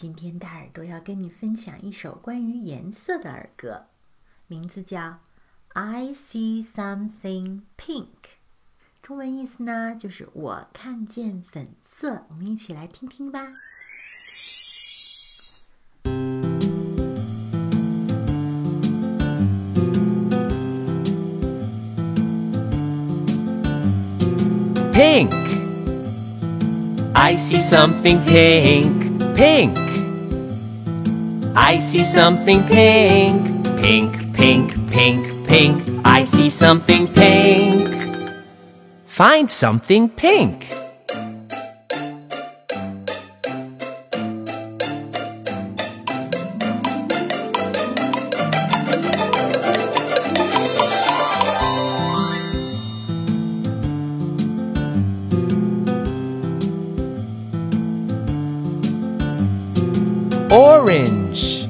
今天大耳朵要跟你分享一首关于颜色的儿歌，名字叫《I See Something Pink》。中文意思呢，就是我看见粉色。我们一起来听听吧。Pink. I see something pink, pink. I see something pink, pink, pink, pink, pink. I see something pink. Find something pink. Orange.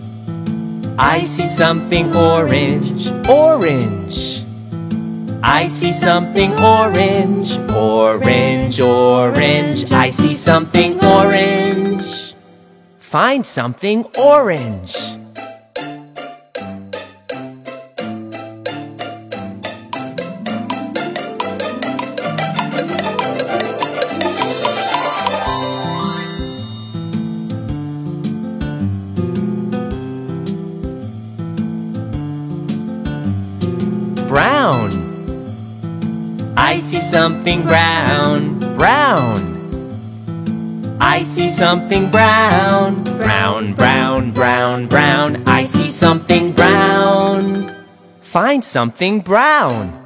I see something orange, orange. I see something orange, orange, orange. I see something orange. Find something orange. I see something brown, brown. I see something brown, brown, brown, brown, brown. I see something brown. Find something brown.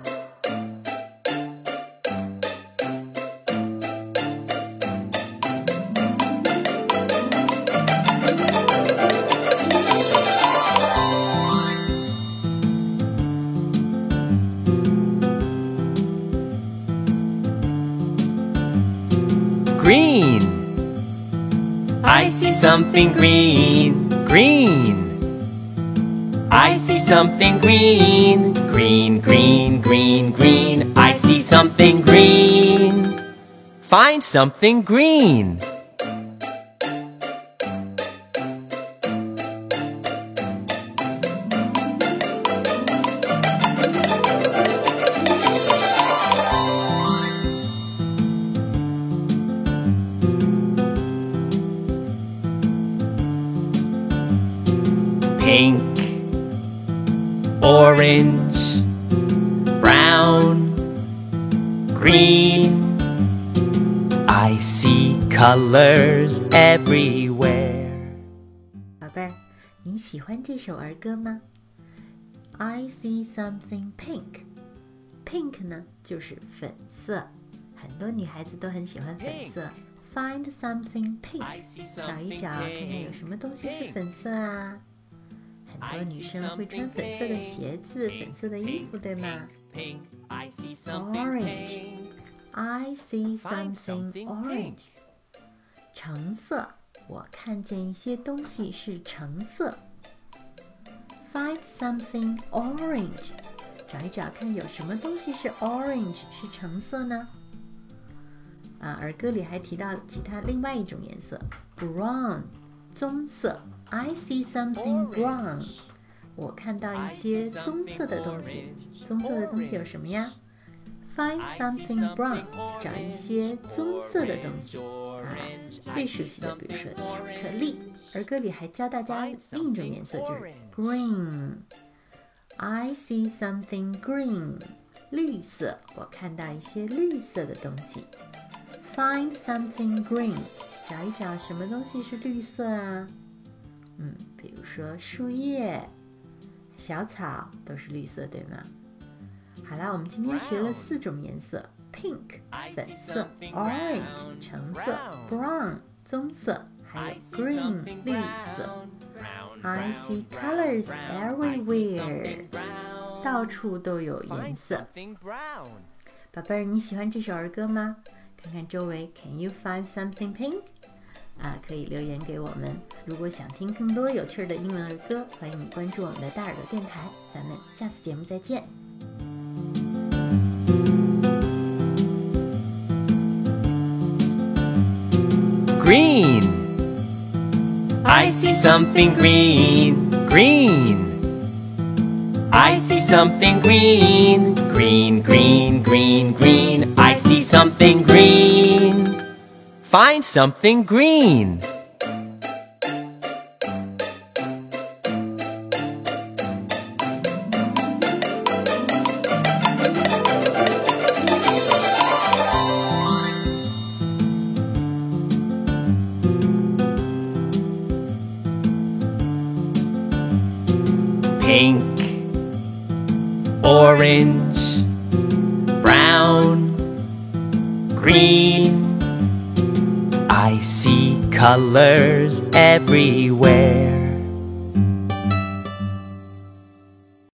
Green. I see something green, green. I see something green, green, green, green, green. I see something green. Find something green. pink, orange, brown, green. I see colors everywhere. 宝贝儿，你喜欢这首儿歌吗？I see something pink。Pink 呢，就是粉色，很多女孩子都很喜欢粉色。Find something pink， I see 找一 something 找，看看有什么东西是粉色啊？ 很多女生会穿粉色的鞋子、粉色的衣服，对吗？Orange，I see something orange。橙色，我看见一些东西是橙色。Find something orange，找一找看有什么东西是 orange 是橙色呢？啊，儿歌里还提到其他另外一种颜色，brown，棕色。I see something brown，我看到一些棕色的东西。棕色的东西有什么呀？Find something brown，找一些棕色的东西。啊，最熟悉的，比如说巧克力。儿歌里还教大家另一种颜色，就是 green。I see something green，绿色，我看到一些绿色的东西。Find something green，找一找什么东西是绿色啊？嗯，比如说树叶、小草都是绿色，对吗？好啦，我们今天学了四种颜色：pink 粉色、orange 橙色、brown 棕色，还有 green 绿色。I see colors everywhere，到处都有颜色。宝贝儿，你喜欢这首儿歌吗？看看周围，Can you find something pink？啊，可以留言给我们。如果想听更多有趣的英文儿歌，欢迎你关注我们的大耳朵电台。咱们下次节目再见。Green. I see something green, green. Something green, green, green, green, green. I see something green. Find something green. pink, orange, brown, green. I see colors everywhere.